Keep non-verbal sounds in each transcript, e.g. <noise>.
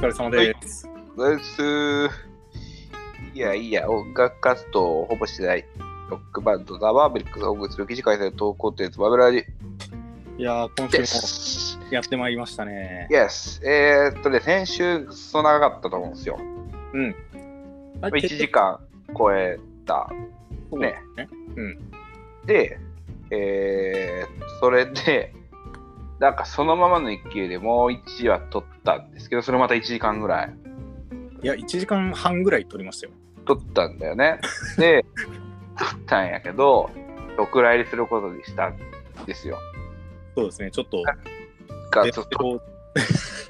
疲れ様です。です。いやいや、音楽活動をほぼしてないロックバンド、ザ・バーベリックスを送する記事開催投稿テーマ、バブラジいやー、今で週す。もやってまいりましたね。Yes。えー、っとね、先週、そ長かったと思うんですよ。うん。あ1時間超えた。ねね。で、えー、それで、なんかそのままの勢いでもう1話撮ったんですけど、それまた1時間ぐらいいや、1時間半ぐらい撮りましたよ。撮ったんだよね。で、撮ったんやけど、お蔵入りすることにしたんですよ。そうですね、ちょっと、がえちょっと、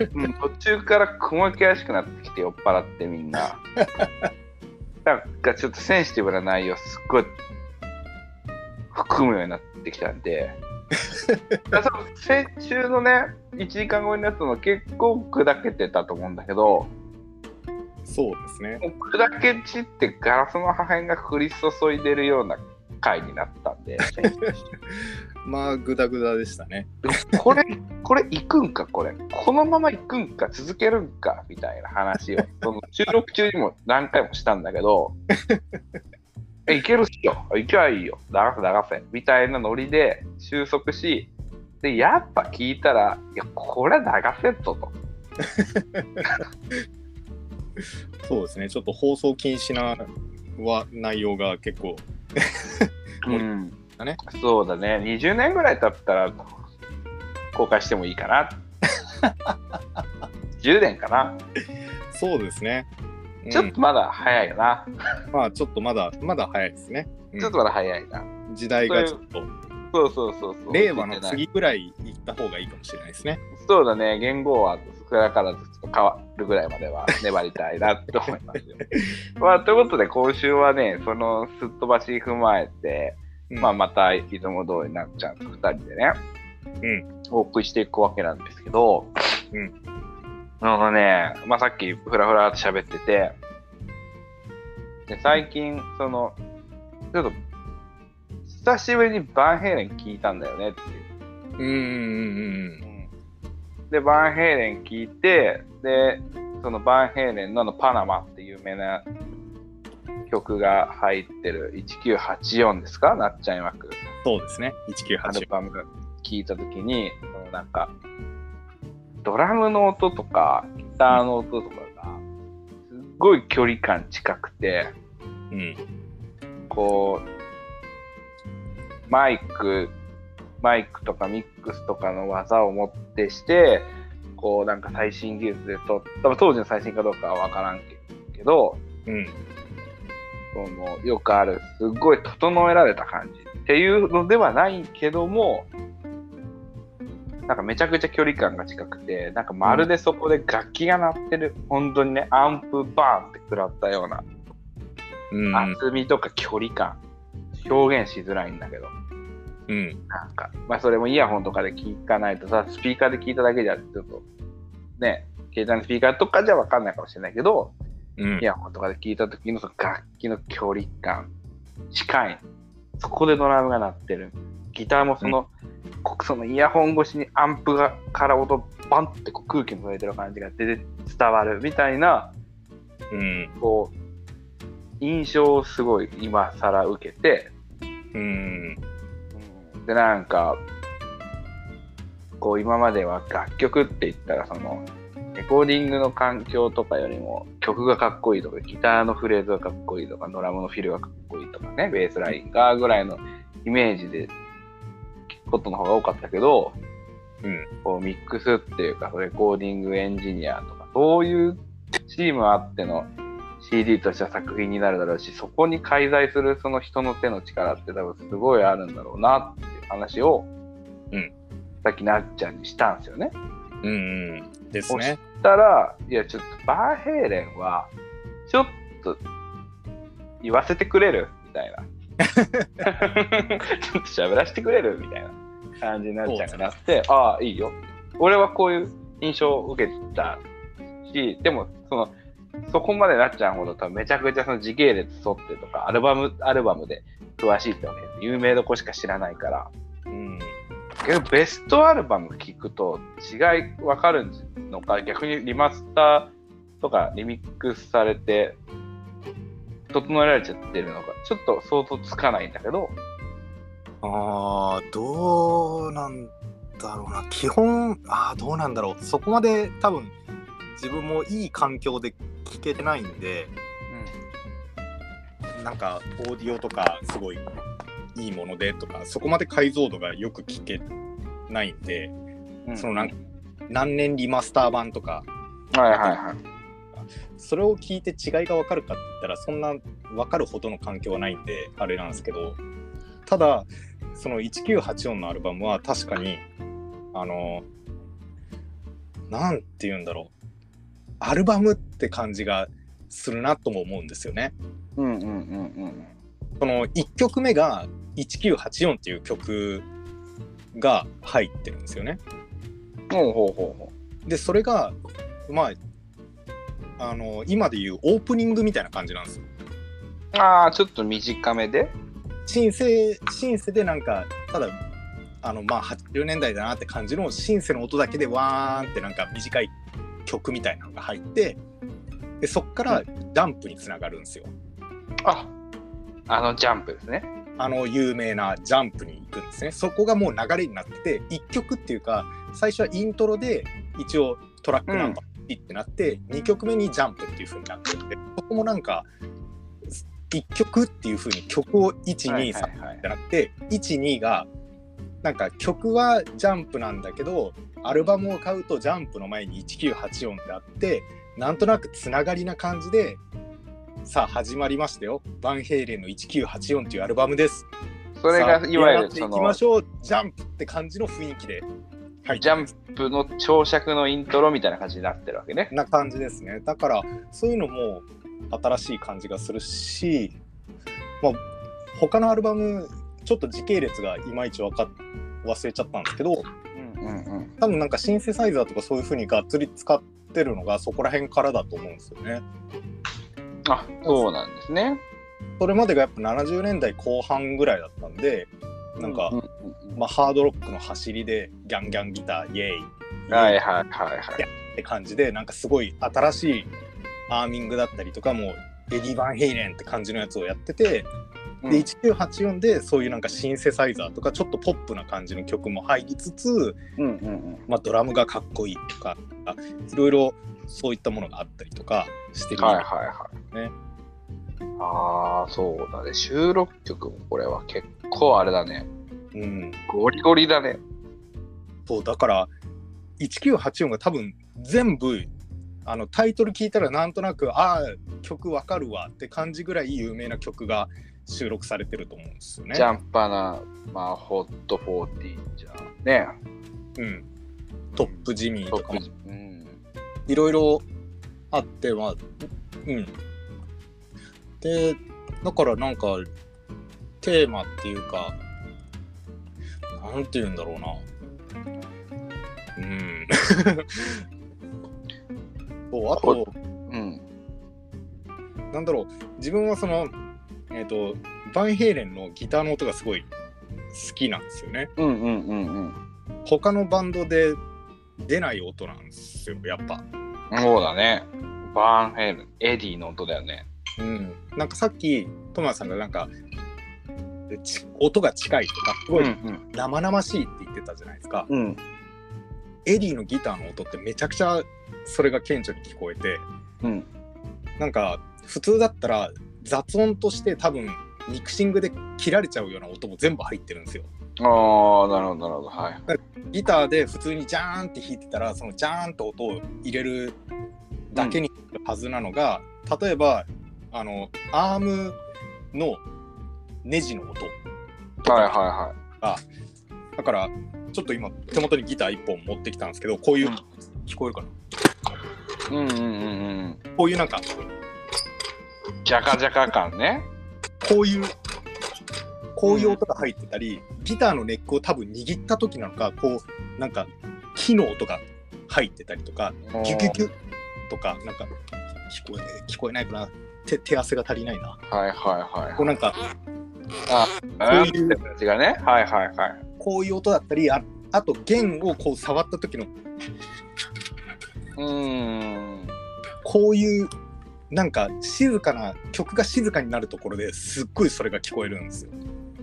<laughs> うん途中から雲行き怪しくなってきて酔っ払ってみんな。<laughs> なんかちょっとセンシティブな内容すっごい含むようになってきたんで。先週のね、1時間後になったの結構砕けてたと思うんだけど、そうですね。砕け散ってガラスの破片が降り注いでるような回になったんで、<laughs> まあ、ぐだぐだでしたね。これ、これ行くんか、これ。このまま行くんか、続けるんか、みたいな話を、その収録中にも何回もしたんだけど、<laughs> え、いけるっしょ。行きゃいいよ。流せ、流せ。みたいなノリで収束し、で、やっぱ聞いたら、いや、これ流せんぞと。<laughs> そうですね、ちょっと放送禁止なは内容が結構、<laughs> うんだねそうだね。20年ぐらい経ったら、公開してもいいかな。<laughs> 10年かな。そうですね。うんちょっとまだ早いよな。まあ、ちょっとまだ、まだ早いですね。うんちょっとまだ早いな。時代がちょっと、そうそうそうそう。令和の次ぐらい行った方がいいかもしれないですね。そうだね、言語は少なからずちょっと変わるぐらいまでは <laughs> 粘りたいなと思いますよ。<laughs> まあ、ということで、今週はね、そのすっ飛ばし踏まえて、うんまあ、またいつも通りなっちゃんと2人でね、うんお送りしていくわけなんですけど、うんあのね、まあ、さっきふらふらって喋ってて、で最近、その、ちょっと、久しぶりにバンヘイレン聞いたんだよねっていう。うんうんうんで、バンヘイレン聞いて、で、そのバンヘイレンのあのパナマっていう有名な曲が入ってる1984ですか？なっちゃん曰く。そうですね、アル1984。バム聞いたときに、そのなんか、ドラムの音とか、ギターの音とかが、すっごい距離感近くて、うん。こう、マイク、マイクとかミックスとかの技をもってして、こうなんか最新技術でと、多分当時の最新かどうかはわからんけど、うん。そのよくある、すっごい整えられた感じっていうのではないけども、なんかめちゃくちゃ距離感が近くて、なんかまるでそこで楽器が鳴ってる、本当にね、アンプバーンって食らったようなうん。厚みとか距離感、表現しづらいんだけど、うん。なんか、まあそれもイヤホンとかで聞かないとさ、スピーカーで聞いただけじゃちょっと、ね、携帯のスピーカーとかじゃわかんないかもしれないけど、うんイ。ヤホンとかで聞いた時のその楽器の距離感、近い。そこでドラムが鳴ってる。ギターもその、こそのイヤホン越しにアンプがから音バンってこう空気に触れてる感じが出て伝わるみたいな、うん。こう、印象をすごい今更受けて、うん。うんで、なんか、こう今までは楽曲って言ったらその、レコーディングの環境とかよりも曲がかっこいいとか、ギターのフレーズがかっこいいとか、ドラムのフィルがかっこいいとかね、ベースラインがぐらいのイメージでことの方が多かったけど、うん。こうミックスっていうか、レコーディングエンジニアとか、そういうチームあっての CD としては作品になるだろうし、そこに介在するその人の手の力って多分すごいあるんだろうなっていう話を、うんさっきなっちゃんにしたんですよね。うん。うん。ですね。したら、いや、ちょっとバーヘイレンは、ちょっと言わせてくれる？みたいな。<laughs> ちょっと喋らせてくれる？みたいな感じになっちゃうかなって、ああ、いいよ。俺はこういう印象を受けたし、でも、その、そこまでなっちゃうほど多分めちゃくちゃその時系列沿ってとか、アルバム、アルバムで詳しいってわけです。有名どこしか知らないから。うん。けど、ベストアルバム聞くと違い分かるのか、逆にリマスターとかリミックスされて、整えられちゃってるのが、ちょっと想像つかないんだけど、ああ、どうなんだろうな。基本、ああ、どうなんだろう。そこまで多分、自分もいい環境で聞けてないんで、なんか、オーディオとか、すごいいいものでとか、そこまで解像度がよく聞けないんで、うん。そのなん何年リマスター版とか、はいはいはい。それを聞いて違いが分かるかって言ったら、そんな分かるほどの環境はないんで、あれなんですけど、ただ、その1984のアルバムは確かに、あの、なんて言うんだろう、アルバムって感じがするなとも思うんですよね。うんうんうんうん。その1曲目が1984っていう曲が入ってるんですよね。ほうほうほうほで、それが、まあ、あの、今でいうオープニングみたいな感じなんですよ。う。ああ、ちょっと短めで？シンセシンセでなんかただあのまあ80年代だなって感じのシンセの音だけでわーんってなんか短い曲みたいなのが入ってでそっからジャンプにつながるんですよ。ああのジャンプですね。あの有名なジャンプに行くんですね。そこがもう流れになってて1曲っていうか最初はイントロで一応トラックナンバーってなって、2曲目にジャンプっていう風になっててそこもなんか1曲っていう風に曲を123、はいはいはい。じゃなくて12がなんか曲はジャンプなんだけどアルバムを買うとジャンプの前に1984ってあってなんとなくつながりな感じでさあ始まりましたよ。バンヘイレンの1984っていうアルバムです。それがいわゆるそのきましょう。ジャンプって感じの雰囲気で。入ってジャンプの長尺のイントロみたいな感じになってるわけね。な感じですね。だからそういうのも新しい感じがするし、まあ、他のアルバムちょっと時系列がいまいちわかっ忘れちゃったんですけどうんうんうん。多分なんかシンセサイザーとかそういう風にがっつり使ってるのがそこら辺からだと思うんですよね。あそうなんですね。それまでがやっぱ70年代後半ぐらいだったんでなんか、ううんうんまあ、ハードロックの走りでギャンギャンギターイエーイうんはいはいはいはい。って感じでなんかすごい新しいアーミングだったりとかもエディ・バンヘイレンって感じのやつをやってて、うんで1984でそういうなんかシンセサイザーとかちょっとポップな感じの曲も入りつつ、うんうんうん。まあ、ドラムがかっこいいとかいろいろそういったものがあったりとかしてる、はいはいはい。ねああ、そうだね。収録曲もこれは結構あれだね。うん、ゴリゴリだね。そうだから1984が多分全部あのタイトル聞いたらなんとなくああ曲わかるわって感じぐらい有名な曲が収録されてると思うんですよね。ジャンパな、まあ、ホット40じゃね。うん、トップジミートとかもうん。いろいろあってまあうんでだからなんかテーマっていうかなんて言うんだろうなうんそうあとうん。なんだろう自分はそのえっ、とバンヘイレンのギターの音がすごい好きなんですよねうんうんうんうん。他のバンドで出ない音なんですよやっぱそうだね。バンヘイレン、エディの音だよね。うん、なんかさっきトマさんがなんかち音が近いとかすごいうん生々しいって言ってたじゃないですか、うん。うん。エディのギターの音ってめちゃくちゃそれが顕著に聞こえてうん。なんか普通だったら雑音として多分ミキシングで切られちゃうような音も全部入ってるんですよああ、なるほど、なるほど。はい。ギターで普通にジャーンって弾いてたらそのジャーンと音を入れるだけにはずなのが、例えばあのアームのネジの音はいはだからちょっと今手元にギター1本持ってきたんですけどこういう、うん聞こえるかな？うんうんうんうん。こういうなんかジャカジャカ感ね。こういうこういう音が入ってたり、ギターのネックを多分握った時なのかこうなんか木の音が入ってたりとかギュギュギュとかなんか聞こえ聞こえないかな手手汗が足りないなはいはいはい。こうなんかあ、こういうがね。はいはいはい。こういう音だったりああと弦をこう触った時のうーん。こういうなんか静かな曲が静かになるところですっごいそれが聞こえるんですよ。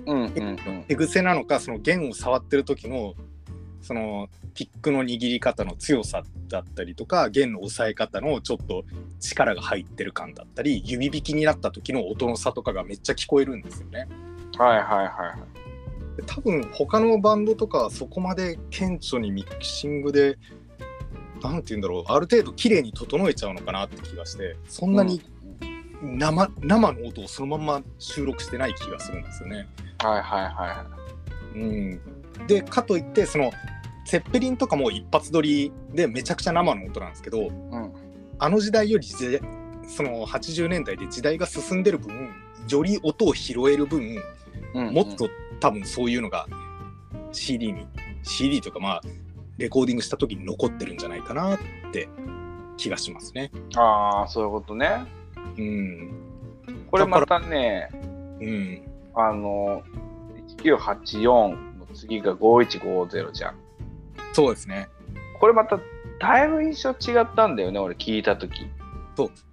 うんうんうん。手癖なのかその弦を触ってる時のそのピックの握り方の強さだったりとか弦の押さえ方のちょっと力が入ってる感だったり指弾きになった時の音の差とかがめっちゃ聞こえるんですよね。はいはいはい。で多分他のバンドとかはそこまで顕著にミキシングでなんて言うんだろうある程度綺麗に整えちゃうのかなって気がしてそんなに生,、生の音をそのまま収録してない気がするんですよね。はいはいはうん、でかといってそのセッペリンとかも一発撮りでめちゃくちゃ生の音なんですけどい。うん。あの時代よりその80年代で時代が進んでる分より音を拾える分うんもっと多分そういうのが CD に CD とかまあレコーディングした時に残ってるんじゃないかなって気がしますね。ああ、そういうことね。うん、これまたね、うん、あの、1984の次が5150じゃん。そうですね。これまただいぶ印象違ったんだよね、俺聞いたとき。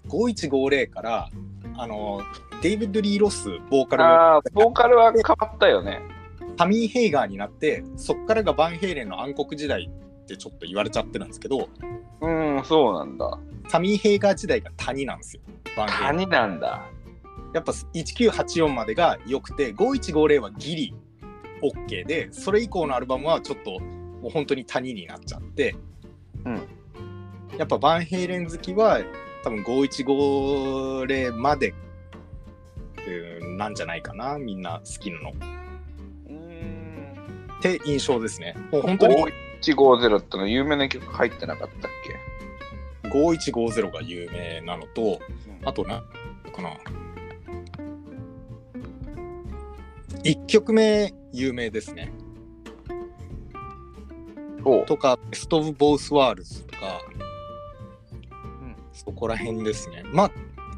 5150からあのデイビッド・リー・ロスボーカルのああ、ボーカルは変わったよね。タミー・ヘイガーになってそっからがバンヘイレンの暗黒時代ってちょっと言われちゃってるんですけどうん、そうなんだ。タミー・ヘイガー時代が谷なんですよ。バンヘイレン谷なんだ。やっぱ1984までが良くて5150はギリ OK でそれ以降のアルバムはちょっともう本当に谷になっちゃって、うんやっぱバンヘイレン好きは多分5150までうんなんじゃないかなみんな好きなの。っうん。て印象ですね。もう本当に5150っての有名な曲入ってなかったっ5150が有名なのとけあとなかな。1曲目有名ですね。とか、ベスト・オブ・ボース・ワールズとか、うん。そこら辺ですね。まあ、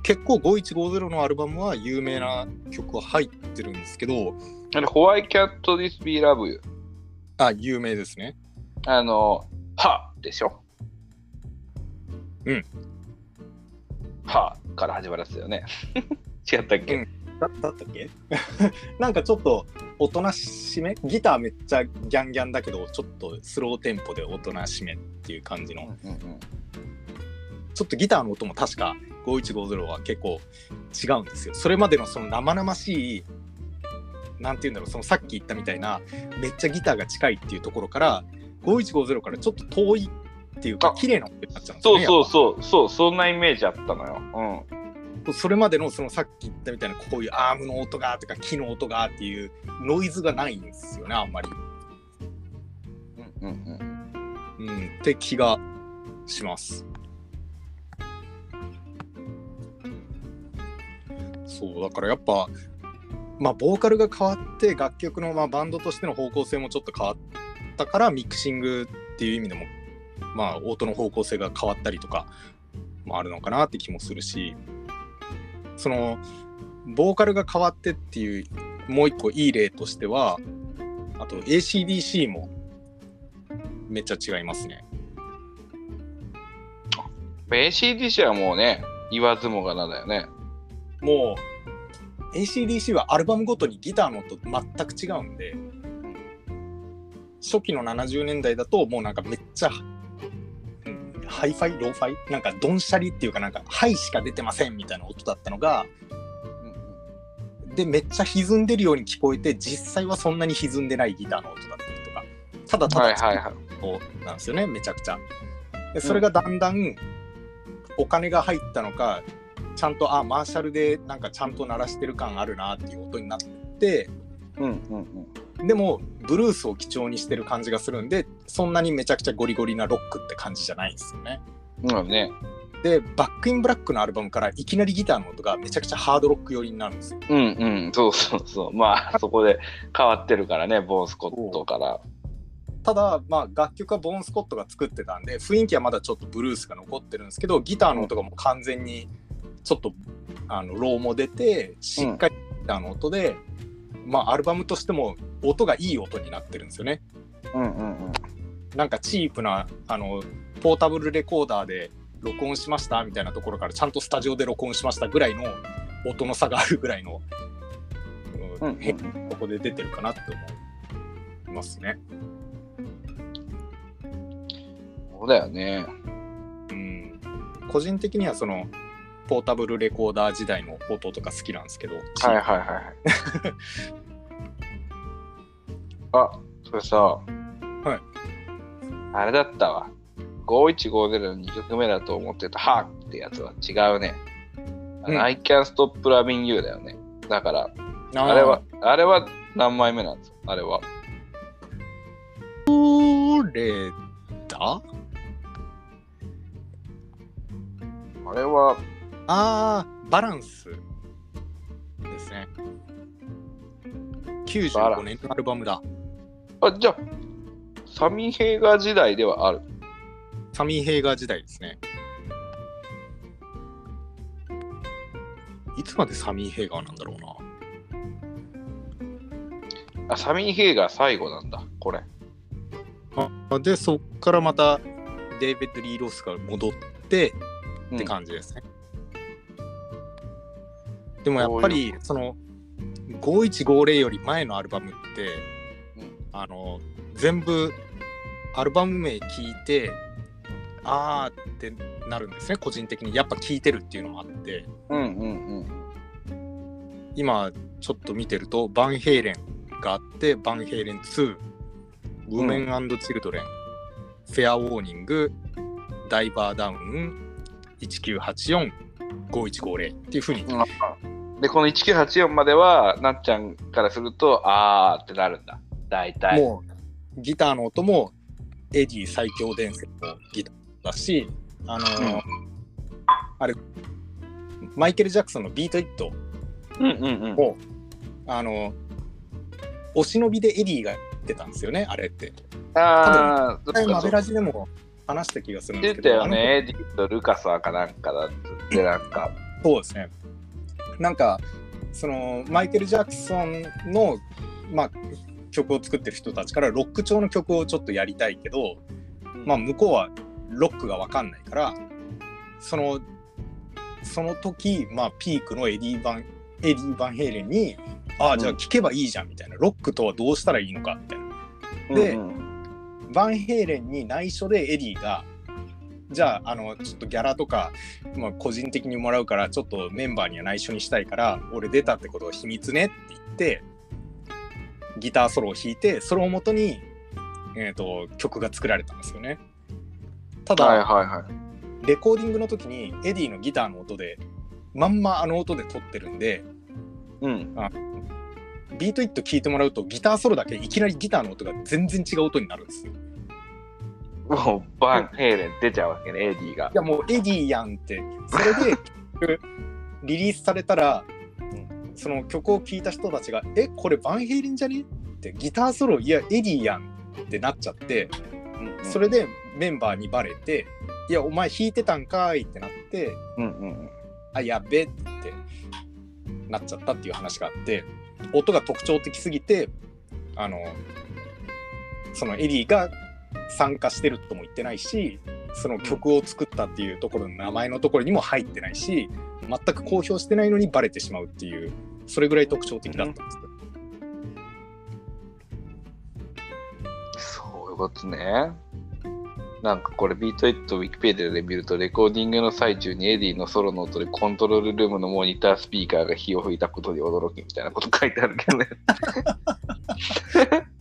結構5150のアルバムは有名な曲は入ってるんですけど、あれ、ホワイキャット・ディス・ビー・ラブ・ユあ、有名ですね。あの、はでしょ？うん。はから始まるやつだよね。<laughs> 違ったっけ、うん。だだったっけ？<laughs> なんかちょっと、おとなしめ？ギターめっちゃギャンギャンだけど、ちょっとスローテンポでおとなしめっていう感じの、ちょっとギターの音も確か5150は結構違うんですよ。それまでのその生々しい、なんて言うんだろう、そのさっき言ったみたいな、めっちゃギターが近いっていうところから、5150からちょっと遠いっていうか、あ綺麗な音になっちゃうんですよね。そうそうそう、そう、そんなイメージあったのよ。ぱそれまでのそのさっき言ったみたいな、こういうアームの音がとか、木の音がっていうノイズがないんですよね、あんまり。うん。うんうんうん、って気がします。そうだからやっぱまあボーカルが変わって楽曲のまあバンドとしての方向性もちょっと変わったからミクシングっていう意味でもまあ音の方向性が変わったりとかもあるのかなって気もするしそのボーカルが変わってっていうもう一個いい例としてはあと ACDC もめっちゃ違いますね。ACDC はもうね、言わずもがなだよね。もう ACDC はアルバムごとにギターの音全く違うんで初期の70年代だともうなんかめっちゃ、ハイファイローファイなんかドンシャリっていうかなんかハイしか出てませんみたいな音だったのがでめっちゃ歪んでるように聞こえて実際はそんなに歪んでないギターの音だったりとかただただ。音なんですよねめちゃくちゃでそれがだんだんお金が入ったのかちゃんとあマーシャルでなんかちゃんと鳴らしてる感あるなっていう音になってうんうんうん。でもブルースを基調にしてる感じがするんでそんなにめちゃくちゃゴリゴリなロックって感じじゃないんですよねうんね。でバックインブラックのアルバムからいきなりギターの音がめちゃくちゃハードロック寄りになるんですようんうん。そうそうそう。まあ、そこで変わってるからね、ボーン・スコットから。ただ、まあ、楽曲はボーン・スコットが作ってたんで雰囲気はまだちょっとブルースが残ってるんですけどギターの音がもう完全にちょっとあのローも出てしっかりギターの音で、まあアルバムとしても音がいい音になってるんですよねうんうんうん。なんかチープなあのポータブルレコーダーで録音しましたみたいなところからちゃんとスタジオで録音しましたぐらいの音の差があるぐらいの、うんうん変ここで出てるかなって思いますね。そうだよね。うん、個人的にはそのポータブルレコーダー時代の音とか好きなんですけど、はいはいはいはい。あ、それさ、はい。あれだったわ。5150の2曲目だと思ってた、ハーってやつは違うね。I can stop loving you だよね。だから、ああれは、あれは何枚目なんですか？あれは。どれだ？あれは、あーバランスですね。バランス95年のアルバムだ。あ、じゃあ、サミー・ヘイガー時代ではある。サミー・ヘイガー時代ですね。いつまでサミー・ヘイガーなんだろうな。あ、サミー・ヘイガー最後なんだ、これ。あで、そっからまたデイビッド・リー・ロスが戻ってうんって感じですね。でもやっぱりその5150より前のアルバムって、うん。あの全部アルバム名聞いてあーってなるんですね個人的に。やっぱ聞いてるっていうのもあって。うんうんうん。今ちょっと見てるとバンヘイレンがあってバンヘイレン2ウーメンチルドレン、フェアウォーニングダイバーダウン1984 5150っていうふうにで、この1984までは、なっちゃんからすると、あーってなるんだ。大体。もうギターの音もエディ最強伝説のギターだしあのーうんあれマイケル・ジャクソンのビート・イットうんうんうん。をあのお忍びでエディが弾いてたんですよねあれってあー、前マベラジでも話した気がするんで言っすけどてたよね。エディとルカサーかなんかだって、なんか。そうですねなんかそのマイケル・ジャクソンの、まあ、曲を作ってる人たちからロック調の曲をちょっとやりたいけど、まあ、向こうはロックが分かんないからそのその時、まあ、ピークのエディ・バンエディ・バンヘイレンに「ああじゃあ聞けばいいじゃん」みたいな、ロックとはどうしたらいいのかみたいな。でうんうん。バンヘイレンに内緒でエディがじゃああのちょっとギャラとか、まあ、個人的にもらうからちょっとメンバーには内緒にしたいから俺出たってことは秘密ねって言ってギターソロを弾いてそれをもとに、えー、と曲が作られたんですよね。ただ、はいはいはい。レコーディングの時にエディのギターの音でまんまあの音で録ってるんでうん。ビートイット聞いてもらうとギターソロだけいきなりギターの音が全然違う音になるんですよ。もうバンヘイレン出ちゃうわけね、エディがい。やもうエディやんってそれで <laughs> リリースされたらその曲を聴いた人たちが「えこれバンヘイレンじゃね?」ってギターソロいやエディやんってなっちゃってそれでメンバーにバレて「いやお前弾いてたんかい」ってなってうんうんうん。「あやべ」ってなっちゃったっていう話があって音が特徴的すぎてあのそのエディが参加してるとも言ってないしその曲を作ったっていうところの名前のところにも入ってないし全く公表してないのにバレてしまうっていうそれぐらい特徴的だったんですよ。そういうことね。なんかこれビートイットウィキペディアで見るとレコーディングの最中にエディのソロの音でコントロールルームのモニタースピーカーが火を吹いたことに驚きみたいなこと書いてあるけどね。<laughs>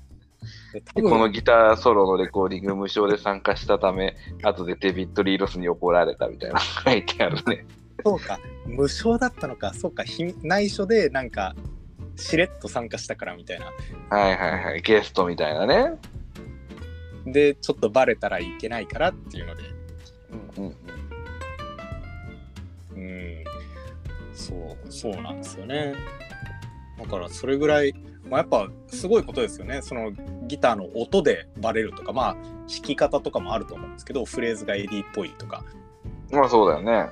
このギターソロのレコーディング無償で参加したため、後でデビッド・リーロスに怒られたみたいなの <laughs> 書いてあるね。そうか。無償だったのか。そうか。ひ内緒でなんかしれっと参加したからみたいな。はいはいはい。ゲストみたいなね。でちょっとバレたらいけないからっていうので。うんうん。うん。そうそうなんですよね。だからそれぐらい、まあ、やっぱすごいことですよね。そのギターの音でバレるとかまあ弾き方とかもあると思うんですけどフレーズがエディっぽいとかまあそうだよね。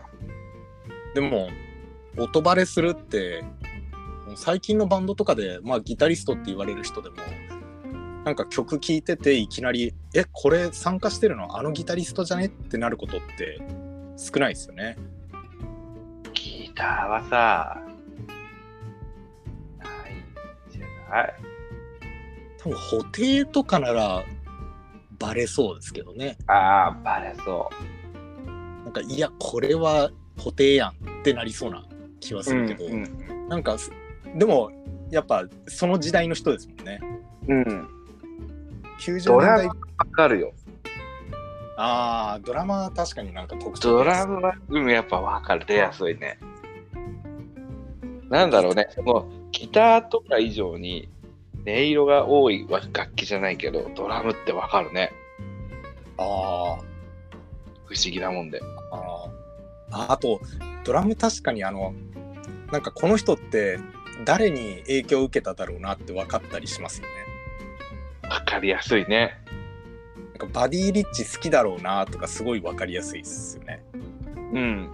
でも音バレするって最近のバンドとかで、まあ、ギタリストって言われる人でもなんか曲聴いてていきなり「えこれ参加してるの？あのギタリストじゃね?」ってなることって少ないですよね。ギターはさ、ないんじゃない多分布袋とかならバレそうですけどね。ああ、バレそなんかいやこれは布袋やんってなりそうな気はう。するけど、うん。なんかすでもやっぱその時代の人ですもんね。うん。90ドラわかるよ。ああドラマは確かになんか特徴ドラムは、うん、やっぱわかる。出やすいね。なんだろうね、そのギターとか以上に音色が多い楽器じゃないけど、ドラムってわかるね。ああ不思議なもんで。あああとドラム確かにあのなんかこの人って誰に影響を受けただろうなって分かったりしますよね。わかりやすいね。なんかバディリッチ好きだろうなとかすごい分かりやすいですよね。うん。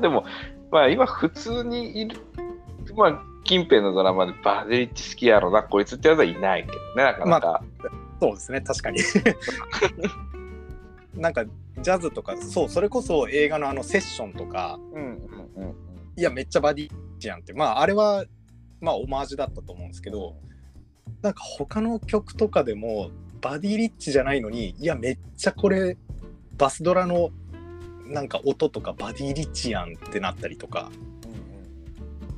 でも、まあ今普通にいる、まあ近辺のドラマでバデリッチ好きやろな、こいつってやつはいないけどね、なかなか。そうですね確かに。<laughs> なんかジャズとかそうそれこそ映画のあのセッションとかうんうんうんいやめっちゃバディリッチやんってまああれはまあオマージュだったと思うんですけどなんか他の曲とかでもバディリッチじゃないのにいやめっちゃこれバスドラのなんか音とかバディリッチやんってなったりとか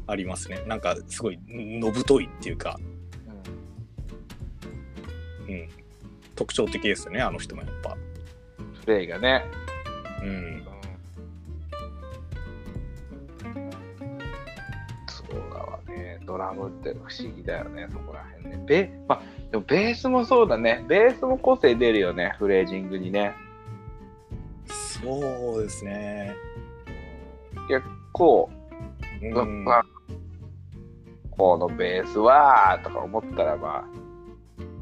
ありますねなんかすごいのぶといっていうか、うん、特徴的ですよねあの人もやっぱ。プレイがね。うんそうだわね。ドラムって不思議だよね、そこら辺ね。ベ,、まあ、でもベースもそうだね。ベースも個性出るよね、フレージングにね。そうですね。結構、うんまあ、このベースはとか思ったらまあ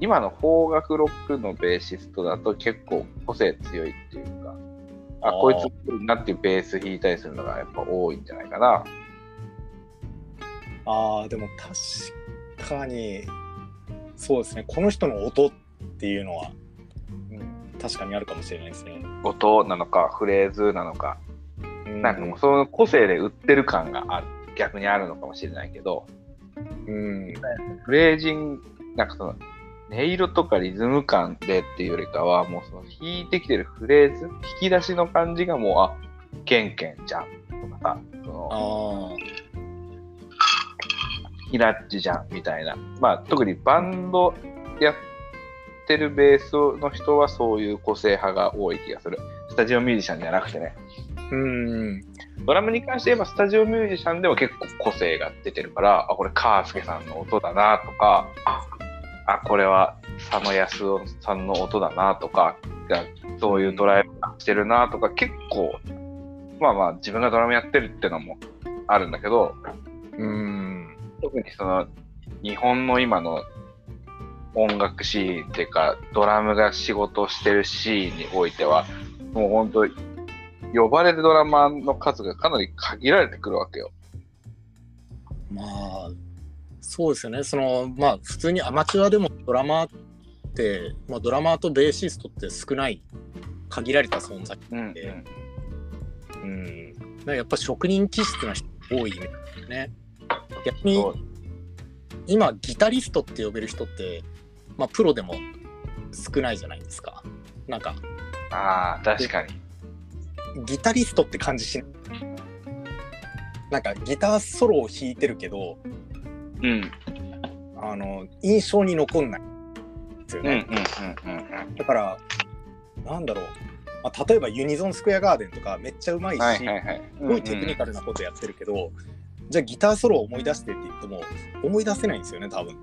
今の邦楽ロックのベーシストだと結構個性強いっていうかあこいつなっていうベース弾いたりするのがやっぱ多いんじゃないかな。ああでも確かにそうですね。この人の音っていうのは確かにあるかもしれないですね。音なのかフレーズなのか。うん。なんかもうその個性で売ってる感がある逆にあるのかもしれないけどうん。フレージングなんかその音色とかリズム感でっていうよりかはもうその弾いてきてるフレーズ引き出しの感じがもうあケンケンじゃんとかさそのヒラッチじゃんみたいな。まあ特にバンドやってるベースの人はそういう個性派が多い気がする。スタジオミュージシャンじゃなくてね。ーうん。ドラムに関して言えばスタジオミュージシャンでも結構個性が出てるからあこれカースケさんの音だなとかあこれは佐野康夫さんの音だなとかがそういうドライブしてるなとか結構まあまあ自分がドラムやってるってのもあるんだけどうん。特にその日本の今の音楽シーンっていうかドラムが仕事をしてるシーンにおいてはもう本当呼ばれるドラマーの数がかなり限られてくるわけよ。まあそうですよね。そのまあ普通にアマチュアでもドラマーって、まあ、ドラマーとベーシストって少ない限られた存在うんえうん。だからやっぱ職人気質な人多いね。逆に今ギタリストって呼べる人って、まあ、プロでも少ないじゃないですか。なんかああ確かに。ギタリストって感じしない？なんかギターソロを弾いてるけどうん。あの印象に残んない。ですようんうんね、うんうん。だからなんだろう、まあ、例えばユニゾンスクエアガーデンとかめっちゃうまいし。すごいテクニカルなことやってるけど、じゃあギターソロを思い出してって言っても思い出せないんですよね多分。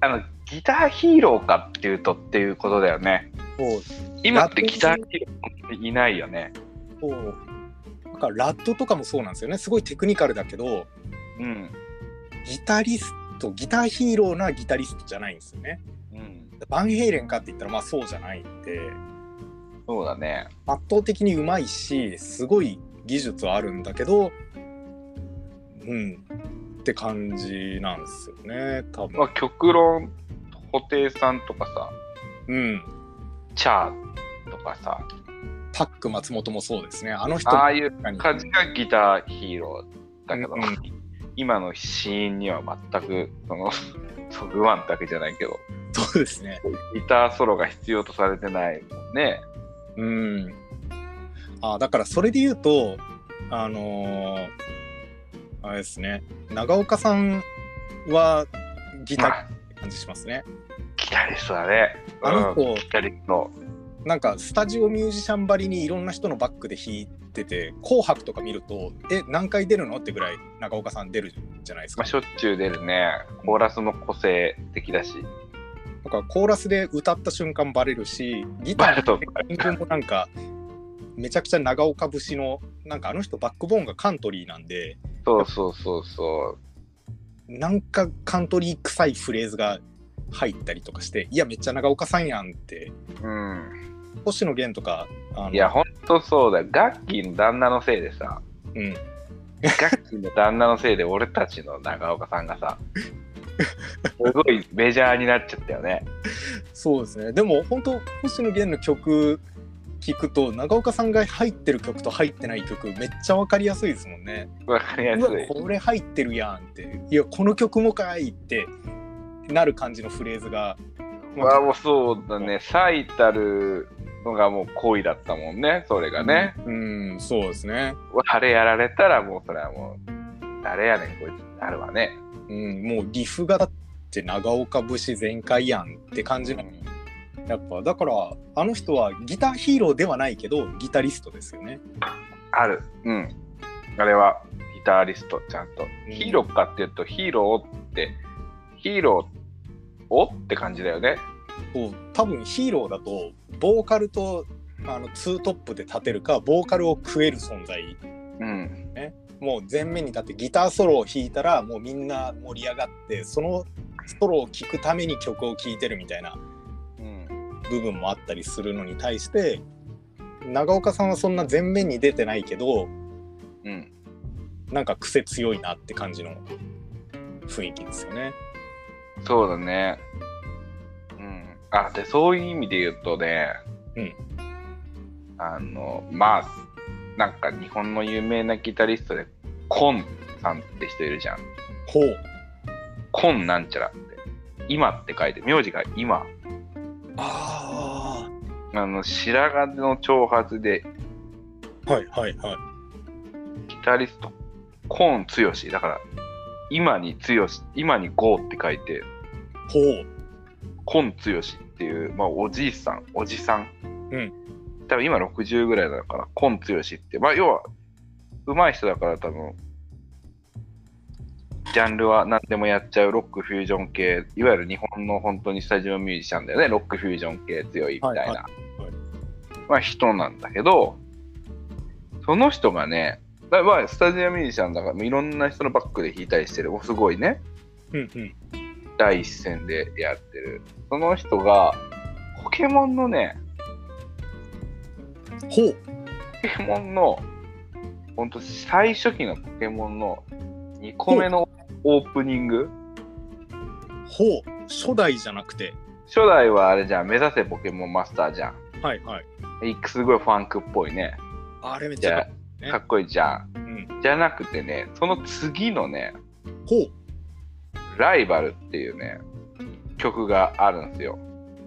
あのギターヒーローかっていうとっていうことだよね。そう。今ってギターヒーローいないよね。そう。だからラッドとかもそうなんですよね。すごいテクニカルだけどうん。ギタリストギターヒーローなギタリストじゃないんですよね。うん。バンヘイレンかって言ったらまあそうじゃないんで。そうだね。圧倒的にうまいしすごい技術はあるんだけどうん。って感じなんですよね多分、まあ極論、布袋さんとかさ、うんチャーとかさ、パック松本もそうですね。あの人ああいう感じがギターヒーローだけど、うんうん今のシーンには全くその <laughs> そぐわんだけじゃないけどそうですね。ギターソロが必要とされてないもんね。うん。あだからそれで言うと、あのーあれですね、長岡さんはギターまあって感じしますね。ギタリストだね。あの子うんギタリスト。なんかスタジオミュージシャンばりにいろんな人のバックで弾いてて、紅白とか見ると、え、何回出るのってぐらい長岡さん出るじゃないですかまあ、。しょっちゅう出るね。コーラスも個性的だし。だからコーラスで歌った瞬間バレるし、ギターのそうテクニックもなんか、めちゃくちゃ長岡節の、なんかあの人バックボーンがカントリーなんで、そうそうそうそう。なんかカントリー臭いフレーズが入ったりとかして、いや、めっちゃ長岡さんやんって、うん。星野源とか、あのいや、ほんとそうだよ。ガッキーの旦那のせいでさ、うん、ガッキーの旦那のせいで俺たちの長岡さんがさ、<laughs> すごいメジャーになっちゃったよね。そうですね。でも本当星野源の曲聞くと長岡さんが入ってる曲と入ってない曲めっちゃ分かりやすいですもんね。わかりやうわすい。これ入ってるやんっていやこの曲もかいってなる感じのフレーズが。まあもうそうだね。最たるのがもう恋だったもんね。それがね。うん、うんそうですね。あれやられたらもうそれはもう、誰やねんこいつってなるわね。うん、もうリフがだって長岡節全開やんって感じのやっぱだからあの人はギターヒーローではないけどギタリストですよね。ある。うん。あれはギタリスト、ちゃんと。うんヒーローかっていうと、ヒーローって、ヒーローをって感じだよね。そう多分ヒーローだとボーカルとあのツートップで立てるかボーカルを食える存在うん。もう前面に立ってギターソロを弾いたらもうみんな盛り上がってそのソロを聴くために曲を聴いてるみたいなうん。部分もあったりするのに対して長岡さんはそんな前面に出てないけどうん。なんか癖強いなって感じの雰囲気ですよね。そうだね。うん。あ、で、そういう意味で言うとね、うん。あの、まあ、なんか日本の有名なギタリストで、コンさんって人いるじゃん。ほうコンなんちゃらって。今って書いて、名字が今。ああの、白髪の長髪で、あはいはいはい。ギタリスト、コーン強し。だから、今に強し、今にゴーって書いて、ほうコン強しっていう、まあ、おじいさん、おじさん。うん。多分今60ぐらいなのかな。コン強しって。まあ、要は、上手い人だから多分、ジャンルは何でもやっちゃうロックフュージョン系、いわゆる日本の本当にスタジオミュージシャンだよね。ロックフュージョン系強いみたいな、はいはいはいまあ、人なんだけど、その人がね、だまあ、スタジオミュージシャンだから、いろんな人のバックで弾いたりしてる、すごいね、うんうん。第一線でやってる。その人が、ポケモンのね、ほうポケモンの、ほんと最初期のポケモンの2個目のオープニングほう初代じゃなくて初代はあれじゃん、目指せポケモンマスターじゃん。はいはい。すごいファンクっぽいね。あれめっちじゃねあ、かっこいいじゃん。うん。じゃなくてね、その次のね、ほうライバルっていうね、曲があるんですよ。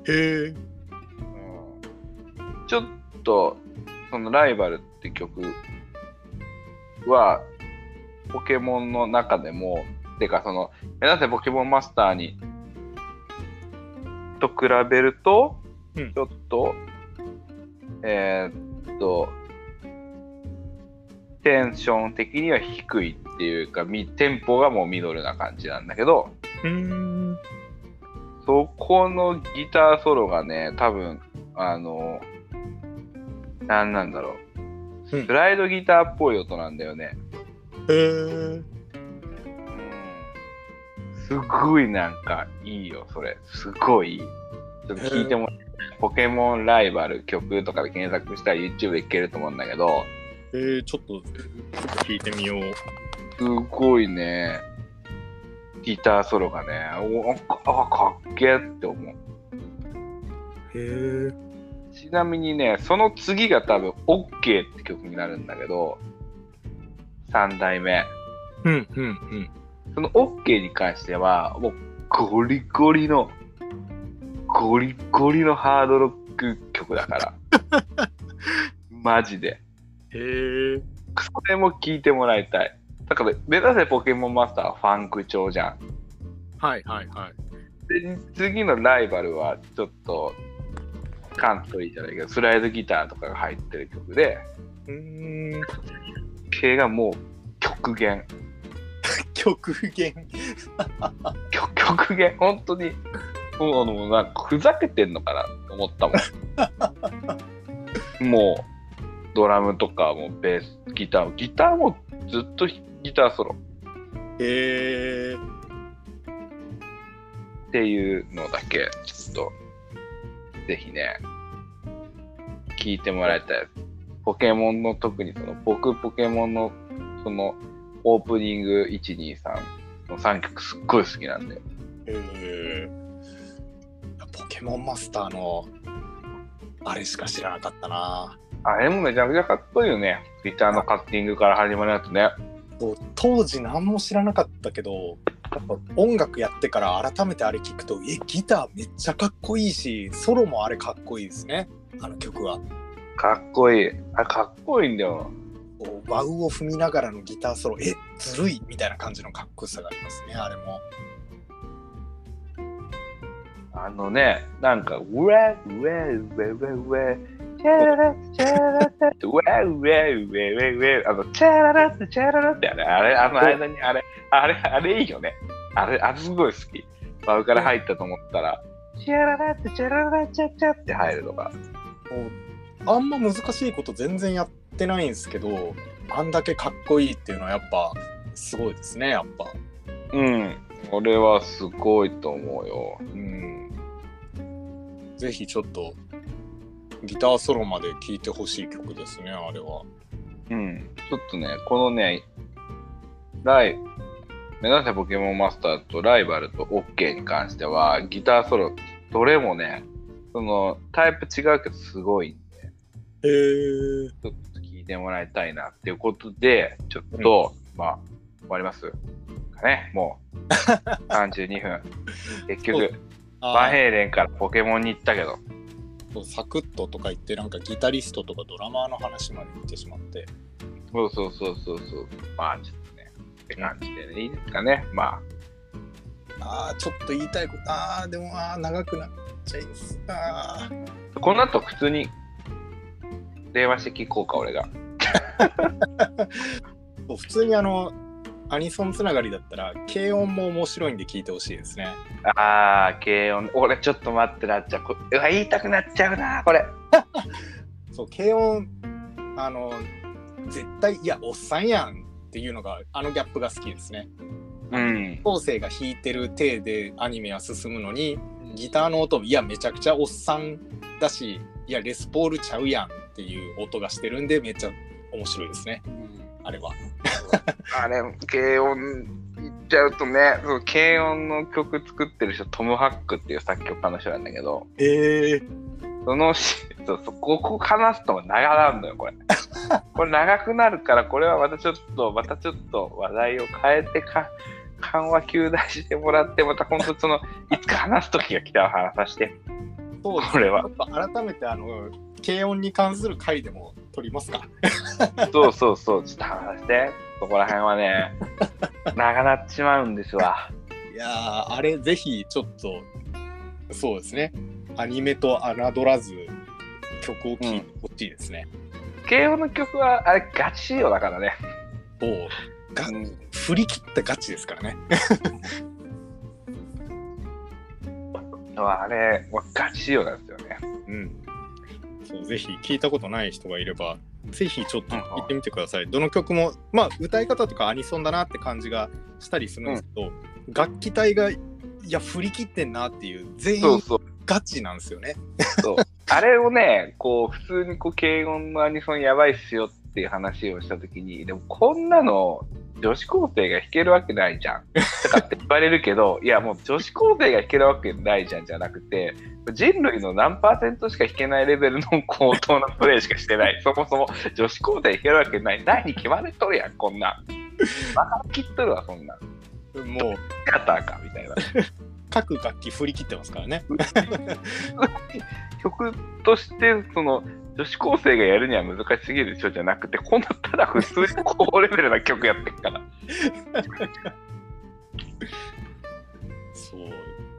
へえ。ちょっと、そのライバルって曲は、ポケモンの中でも、てかその、目指せポケモンマスターに、と比べると、うんちょっと、えーっと、テンション的には低いっていうか、みテンポがもうミドルな感じなんだけど、うーん。そこのギターソロがね、多分、あの、なんなんだろう。うんスライドギターっぽい音なんだよね。へん。すごいなんかいいよ、それ。すごいいい。ちょっと聞いてもらポケモンライバル曲とかで検索したら YouTube で聴けると思うんだけど、えー、ちょっと、ちょっと聞いてみよう。すごいね、ギターソロがね、おあ、かっけえって思う。へえ。ちなみにね、その次が多分 OK って曲になるんだけど、3代目。うんうんうん。その OK に関しては、もうゴリゴリの、ゴリゴリのハードロック曲だから。<laughs> マジで。へえ。それも聞いてもらいたい。だから、目指せポケモンマスターはファンク調じゃん。はいはいはい。で、次のライバルはちょっと、カントリーじゃないけど、スライドギターとかが入ってる曲で、うーん。系がもう極限。極限。極極限、本当に、もうあのなんかふざけてんのかなって思ったもん。<laughs> もう、ドラムとかもベース、ギター、ギターもずっとギターソロへえ。っていうのだけ、ちょっと、ぜひね、聞いてもらいたい。ポケモンの特にその、僕ポケモンのその、オープニング1、2、3の3曲すっごい好きなんで。へえ。ポケモンマスターのあれしか知らなかったな。あれもめちゃくちゃかっこいいよね。ギターのカッティングから始まるやつね。そう当時何も知らなかったけどやっぱ音楽やってから改めてあれ聞くとえギターめっちゃかっこいいしソロもあれかっこいいですねあの曲はかっこいい。あれかっこいいんだよ。こうワウを踏みながらのギターソロえずるいみたいな感じのかっこよさがありますねあれもあのね、なんか、ウェウェウェウェウェチャララチャララって、ウェウェウェウェウェあの、チャララってチャララってあれ、あれ、あの間にあれ、あれ、あれいいよね。あれ、あれすごい好き。バウから入ったと思ったら、チャララってチャララチャチャって入るのが。あんま難しいこと全然やってないんですけどあんだけかっこいいっていうのはやっぱすごいですねやっぱうん。俺はすごいと思うよ。うんぜひちょっとギターソロまで聴いてほしい曲ですねあれは。うん。ちょっとね、このね、ライ、目指せポケモンマスターとライバルと OK に関しては、ギターソロ、どれもね、そのタイプ違うけどすごいんで、へえちょっと聞いてもらいたいなっていうことで、ちょっと、まあ、終わります。かね、もう。<laughs> 32分。結局、バンヘイレンからポケモンに行ったけど、そうサクッととか言ってなんかギタリストとかドラマーの話まで言ってしまってそうそうそうそうそう。まあ、ちょっとね、って感じでね、いいですかね。まあ、あーちょっと言いたいことあーでもあー長くなっちゃいますあーこの後普通に電話して聞こうか、俺が。<laughs> 普通にあのアニソンつながりだったら軽音も面白いんで聞いてほしいですねあー、軽音。俺ちょっと待ってなっちゃう。こうわ、言いたくなっちゃうな、これ。<laughs> そう軽音あの絶対いやおっさんやんっていうのがあのギャップが好きですねうん。後世が弾いてる体でアニメは進むのにギターの音いやめちゃくちゃおっさんだしいやレスポールちゃうやんっていう音がしてるんでめっちゃ面白いですねあれは <laughs> あれ、軽音言っちゃうとね、その軽音の曲作ってる人、トム・ハックっていう作曲家の人なんだけど、ええそのし <laughs> そうそうここ話すと長なんだよ、これ。<laughs> これ長くなるから、これはまたちょっと、またちょっと話題を変えてか、緩和球大してもらって、また本当その、いつか話す時が来たら話させて。そうですこれは。改めてあの軽音に関する回でも撮りますか？そうそうそう、ちょっと話して。そこら辺はね、<laughs> 長なっちまうんですわ。いやーあれぜひちょっとそうですね。アニメと侮らず曲を聴いてほしいですね、軽音の曲は、あれ、ガチ仕様だからね。そう。がうん振り切ったガチですからねあれ、ガチ仕様なんですよね。うん。そうぜひ聞いたことない人がいればぜひちょっと聞いてみてください、どの曲もまあ歌い方とかアニソンだなって感じがしたりするんですけど、楽器隊がいや振り切ってんなっていう全員。ガチなんですよね。そう。あれをね、こう、普通にこう、軽音のアニソンやばいっすよっていう話をしたときに、でもこんなの女子高生が弾けるわけないじゃん。とかって言われるけど、<laughs> いやもう女子高生が弾けるわけないじゃんじゃなくて、人類の何パーセントしか弾けないレベルの高等なプレイしかしてない。そもそも女子高生弾けるわけない。第に決まれとるやん、こんなん。バカ切っとるわ、そんなん。<laughs> もうやったーか、みたいな。各楽器振り切ってますからね。<laughs> 曲として、その、女子高生がやるには難しすぎるでしょじゃなくて、こんなただ普通に高レベルな曲やってるから。そう。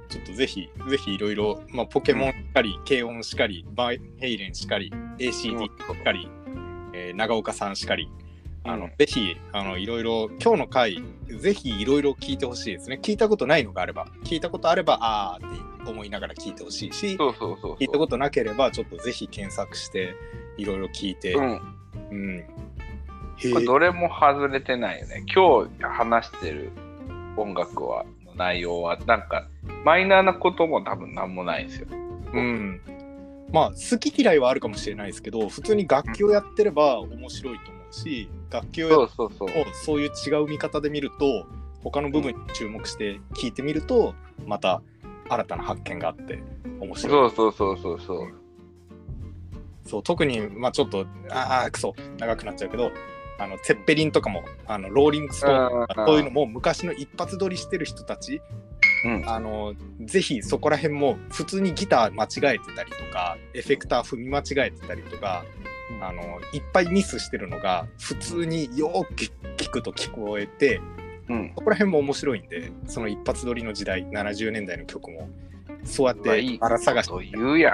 ちょっとぜひ、ぜひいろいろ、まあ、ポケモンしかり、軽音しかり、バイヘイレンしかり、ACD しかり、えー長岡さんしかり、あの、うんぜひ、あの、いろいろ、今日の回、ぜひいろいろ聞いてほしいですね。聞いたことないのがあれば、聞いたことあれば、あーって思いながら聞いてほしいし、聞いたことなければ、ちょっとぜひ検索して、いろいろ聞いて、と。うん。うん。へこれーどれも外れてないよね。今日話してる音楽は、の内容は、なんか、マイナーなことも多分なんもないんですよ。うん。まあ好き嫌いはあるかもしれないですけど普通に楽器をやってれば面白いと思うし楽器をそういう違う見方で見ると他の部分に注目して聞いてみるとまた新たな発見があって面白いそうそうそうそうそう。そう特にまあちょっとああクソ長くなっちゃうけどあのツェッペリンとかもあのローリングストーンとかうんそういうのも昔の一発撮りしてる人たちうん。あのぜひそこら辺も普通にギター間違えてたりとかエフェクター踏み間違えてたりとかあのいっぱいミスしてるのが普通によーく聞くと聞こえてうん。そこら辺も面白いんでその一発撮りの時代70年代の曲もそうやって荒探しこと言うや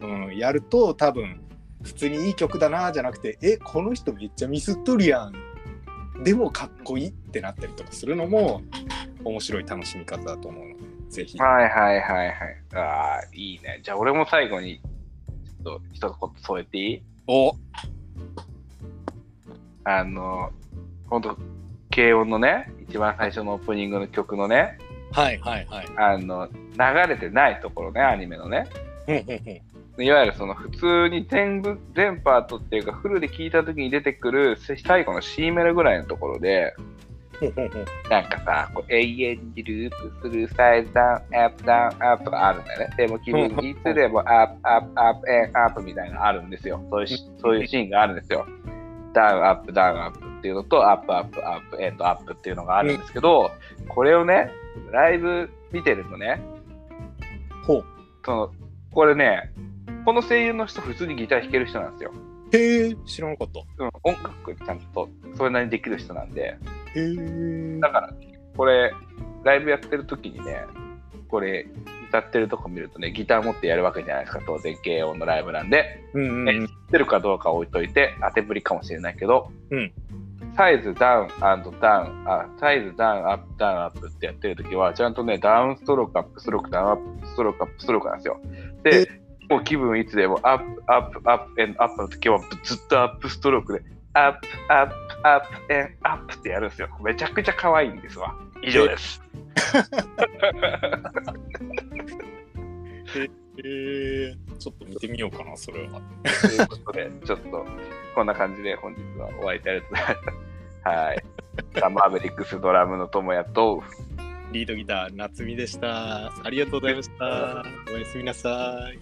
ん。うん、やると多分普通にいい曲だなじゃなくてえこの人めっちゃミスっとるやんでもかっこいいってなったりとかするのも面白い楽しみ方だと思うのでぜひ。はいはいはいはい。ああ、いいね。じゃあ俺も最後に、ちょっと一言添えていい？おあの、ほんと、軽音のね、一番最初のオープニングの曲のね、はいはいはい。あの、流れてないところね、アニメのね。いわゆるその普通に全部、全パートっていうか、フルで聴いた時に出てくる最後の C メロぐらいのところで、なんかさ、こう永遠にループするサイズダウン、アップダウン、アップあるんだよね。でも気分いつでもアップ、アップ、アップ、エン、アップみたいなのあるんですよ。そういうしそういうシーンがあるんですよ。ダウン、アップ、ダウン、アップっていうのと、アップ、アップ、アップ、エンド、アップっていうのがあるんですけど、これをね、ライブ見てるとね、ほう。その、これね、この声優の人、普通にギター弾ける人なんですよ。へえ、知らなかった。うん、音楽ちゃんとそれなりにできる人なんで、へえ。だから、これ、ライブやってる時にね、これ、歌ってるとこ見るとね、ギター持ってやるわけじゃないですか、当然、軽音のライブなんで、ねうんうんうん。知ってるかどうかは置いといて、当てぶりかもしれないけど、うんサイズダウンダウン、あ、サイズダウン、アップ、ダウン、アップってやってる時は、ちゃんとね、ダウンストローク、アップストローク、ダウン、アップストローク、アップストロークなんですよ。で、もう気分いつでも、アップ、アップ、アップ、アップの時は、ずっとアップストロークで、アップ、アップ、アップ、エン、アップってやるんですよ。めちゃくちゃ可愛いんですわ。以上です。へえ。<laughs> ちょっと見てみようかな、それは。ということで、ちょっと、こんな感じで本日はお開きしたいと思います。はい。ザ・マーベリックスドラムの友也と、リードギター、夏美でした。ありがとうございました。おやすみなさい。